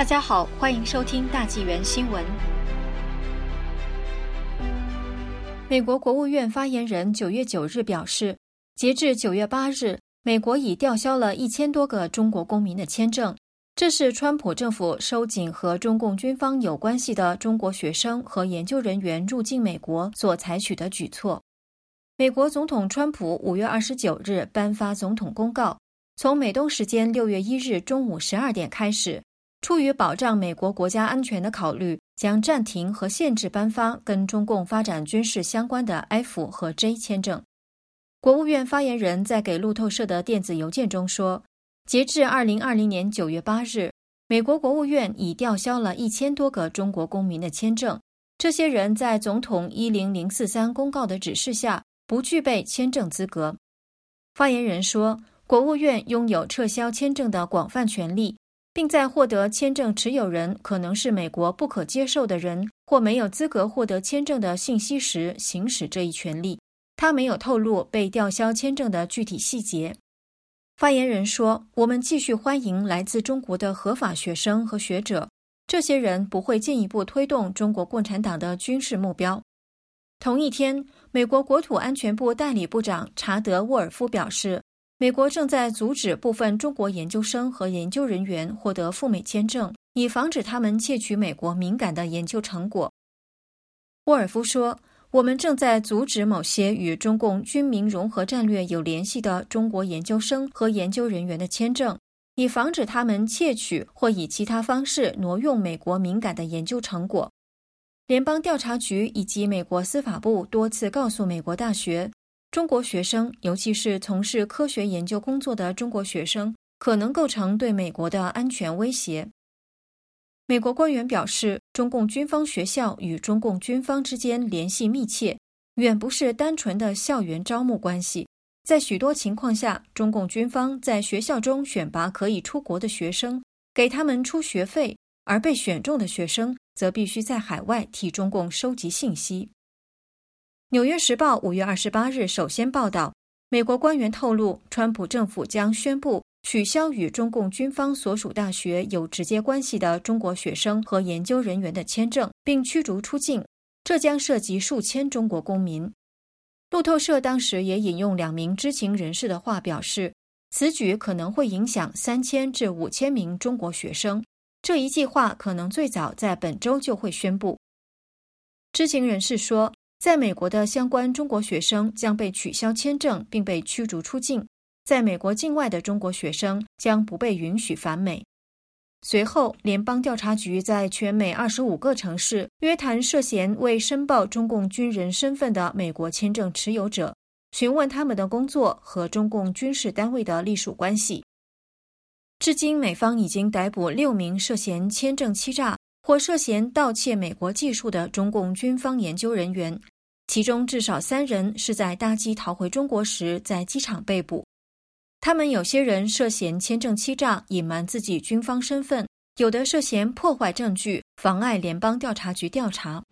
大家好，欢迎收听大纪元新闻。美国国务院发言人九月九日表示，截至九月八日，美国已吊销了一千多个中国公民的签证。这是川普政府收紧和中共军方有关系的中国学生和研究人员入境美国所采取的举措。美国总统川普五月二十九日颁发总统公告，从美东时间六月一日中午十二点开始，出于保障美国国家安全的考虑，将暂停和限制颁发跟中共发展军事相关的 F 和 J 签证。国务院发言人在给路透社的电子邮件中说。截至二零二零年九月八日，美国国务院已吊销了一千多个中国公民的签证。这些人在总统一零零四三公告的指示下，不具备签证资格。发言人说，国务院拥有撤销签证的广泛权利，并在获得签证持有人可能是美国不可接受的人或没有资格获得签证的信息时行使这一权利。他没有透露被吊销签证的具体细节。发言人说：“我们继续欢迎来自中国的合法学生和学者，这些人不会进一步推动中国共产党的军事目标。”同一天，美国国土安全部代理部长查德·沃尔夫表示，美国正在阻止部分中国研究生和研究人员获得赴美签证，以防止他们窃取美国敏感的研究成果。沃尔夫说。我们正在阻止某些与中共军民融合战略有联系的中国研究生和研究人员的签证，以防止他们窃取或以其他方式挪用美国敏感的研究成果。联邦调查局以及美国司法部多次告诉美国大学，中国学生，尤其是从事科学研究工作的中国学生，可能构成对美国的安全威胁。美国官员表示，中共军方学校与中共军方之间联系密切，远不是单纯的校园招募关系。在许多情况下，中共军方在学校中选拔可以出国的学生，给他们出学费，而被选中的学生则必须在海外替中共收集信息。《纽约时报》五月二十八日首先报道，美国官员透露，川普政府将宣布。取消与中共军方所属大学有直接关系的中国学生和研究人员的签证，并驱逐出境。这将涉及数千中国公民。路透社当时也引用两名知情人士的话表示，此举可能会影响三千至五千名中国学生。这一计划可能最早在本周就会宣布。知情人士说，在美国的相关中国学生将被取消签证，并被驱逐出境。在美国境外的中国学生将不被允许返美。随后，联邦调查局在全美二十五个城市约谈涉嫌未申报中共军人身份的美国签证持有者，询问他们的工作和中共军事单位的隶属关系。至今，美方已经逮捕六名涉嫌签证欺诈或涉嫌盗窃美国技术的中共军方研究人员，其中至少三人是在搭机逃回中国时在机场被捕。他们有些人涉嫌签证欺诈、隐瞒自己军方身份，有的涉嫌破坏证据、妨碍联邦调查局调查。